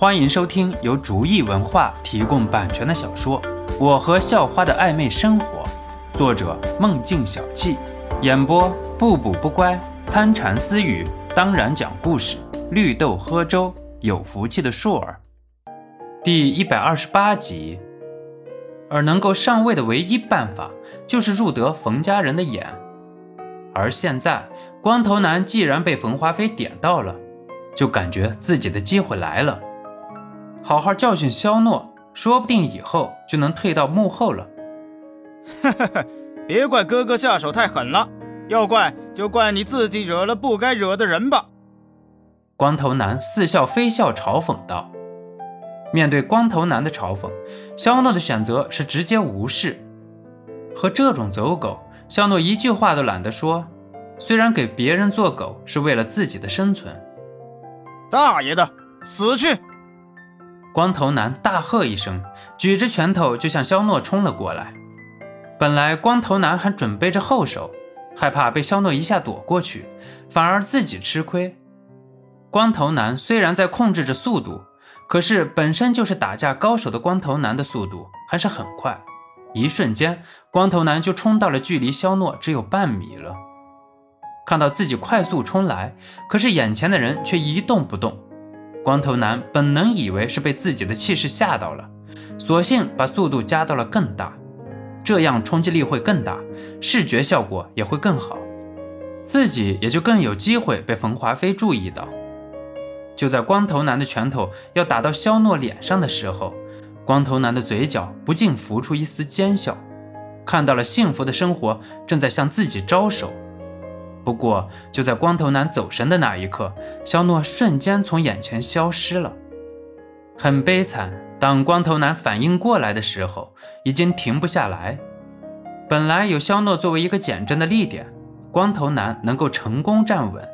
欢迎收听由竹意文化提供版权的小说《我和校花的暧昧生活》，作者梦境小憩，演播不补不乖、参禅私语，当然讲故事，绿豆喝粥，有福气的硕儿。第一百二十八集。而能够上位的唯一办法，就是入得冯家人的眼。而现在，光头男既然被冯华飞点到了，就感觉自己的机会来了。好好教训肖诺，说不定以后就能退到幕后了。哈哈哈，别怪哥哥下手太狠了，要怪就怪你自己惹了不该惹的人吧。光头男似笑非笑嘲讽道。面对光头男的嘲讽，肖诺的选择是直接无视。和这种走狗，肖诺一句话都懒得说。虽然给别人做狗是为了自己的生存，大爷的，死去！光头男大喝一声，举着拳头就向肖诺冲了过来。本来光头男还准备着后手，害怕被肖诺一下躲过去，反而自己吃亏。光头男虽然在控制着速度。可是本身就是打架高手的光头男的速度还是很快，一瞬间，光头男就冲到了距离肖诺只有半米了。看到自己快速冲来，可是眼前的人却一动不动。光头男本能以为是被自己的气势吓到了，索性把速度加到了更大，这样冲击力会更大，视觉效果也会更好，自己也就更有机会被冯华飞注意到。就在光头男的拳头要打到肖诺脸上的时候，光头男的嘴角不禁浮出一丝奸笑，看到了幸福的生活正在向自己招手。不过，就在光头男走神的那一刻，肖诺瞬间从眼前消失了。很悲惨，当光头男反应过来的时候，已经停不下来。本来有肖诺作为一个减震的力点，光头男能够成功站稳。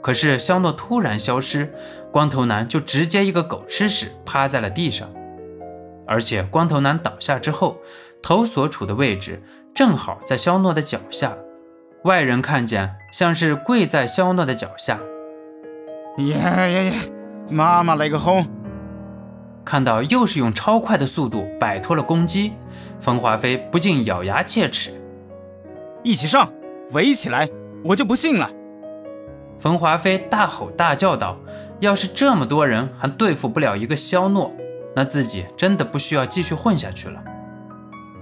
可是肖诺突然消失，光头男就直接一个狗吃屎趴在了地上，而且光头男倒下之后，头所处的位置正好在肖诺的脚下，外人看见像是跪在肖诺的脚下。耶耶耶！妈妈来个轰！看到又是用超快的速度摆脱了攻击，冯华飞不禁咬牙切齿：一起上，围起来，我就不信了。冯华飞大吼大叫道：“要是这么多人还对付不了一个肖诺，那自己真的不需要继续混下去了。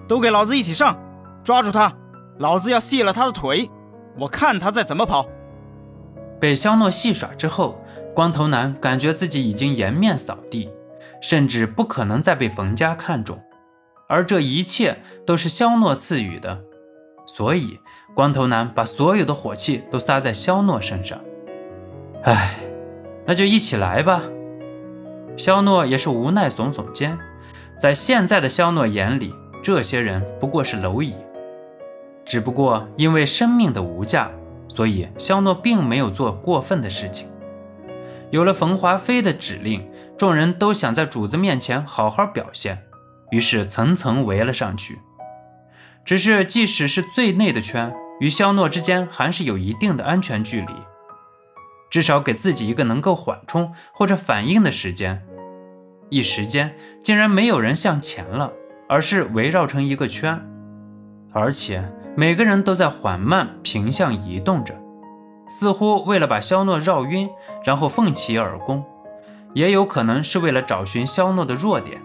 都给老子一起上，抓住他！老子要卸了他的腿，我看他再怎么跑。”被肖诺戏耍之后，光头男感觉自己已经颜面扫地，甚至不可能再被冯家看中，而这一切都是肖诺赐予的，所以光头男把所有的火气都撒在肖诺身上。唉，那就一起来吧。肖诺也是无奈耸耸肩，在现在的肖诺眼里，这些人不过是蝼蚁。只不过因为生命的无价，所以肖诺并没有做过分的事情。有了冯华飞的指令，众人都想在主子面前好好表现，于是层层围了上去。只是即使是最内的圈，与肖诺之间还是有一定的安全距离。至少给自己一个能够缓冲或者反应的时间。一时间竟然没有人向前了，而是围绕成一个圈，而且每个人都在缓慢平向移动着，似乎为了把肖诺绕晕，然后奋起而攻，也有可能是为了找寻肖诺的弱点。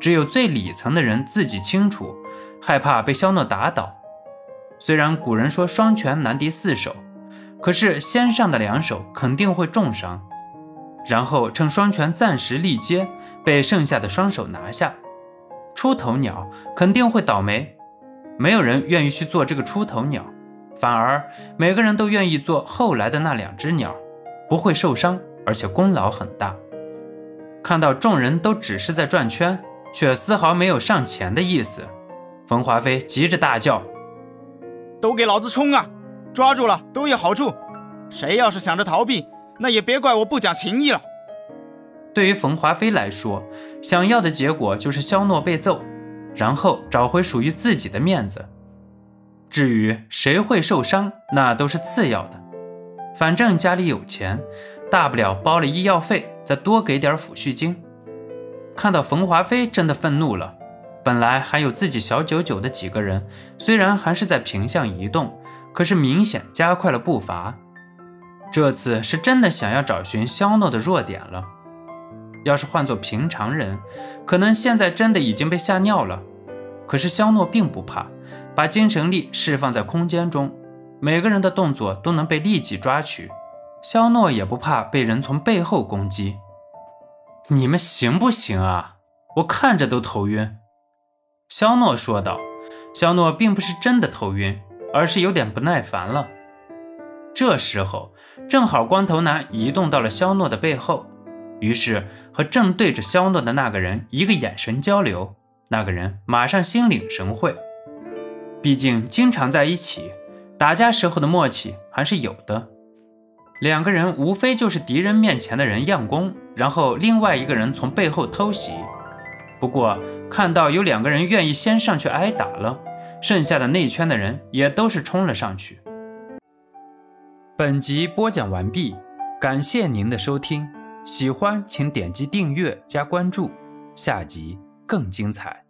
只有最里层的人自己清楚，害怕被肖诺打倒。虽然古人说双拳难敌四手。可是先上的两手肯定会重伤，然后趁双拳暂时力竭，被剩下的双手拿下。出头鸟肯定会倒霉，没有人愿意去做这个出头鸟，反而每个人都愿意做后来的那两只鸟，不会受伤，而且功劳很大。看到众人都只是在转圈，却丝毫没有上前的意思，冯华飞急着大叫：“都给老子冲啊！”抓住了都有好处，谁要是想着逃避，那也别怪我不讲情义了。对于冯华飞来说，想要的结果就是肖诺被揍，然后找回属于自己的面子。至于谁会受伤，那都是次要的。反正家里有钱，大不了包了医药费，再多给点抚恤金。看到冯华飞真的愤怒了，本来还有自己小九九的几个人，虽然还是在平向移动，可是明显加快了步伐。这次是真的想要找寻肖诺的弱点了。要是换做平常人，可能现在真的已经被吓尿了。可是肖诺并不怕，把精神力释放在空间中，每个人的动作都能被立即抓取。肖诺也不怕被人从背后攻击。你们行不行啊？我看着都头晕。”肖诺说道。肖诺并不是真的头晕，而是有点不耐烦了。这时候，正好光头男移动到了肖诺的背后，于是和正对着肖诺的那个人一个眼神交流，那个人马上心领神会。毕竟经常在一起，打架时候的默契还是有的。两个人无非就是敌人面前的人佯攻，然后另外一个人从背后偷袭。不过看到有两个人愿意先上去挨打了，剩下的内圈的人也都是冲了上去。本集播讲完毕，感谢您的收听，喜欢请点击订阅加关注，下集更精彩。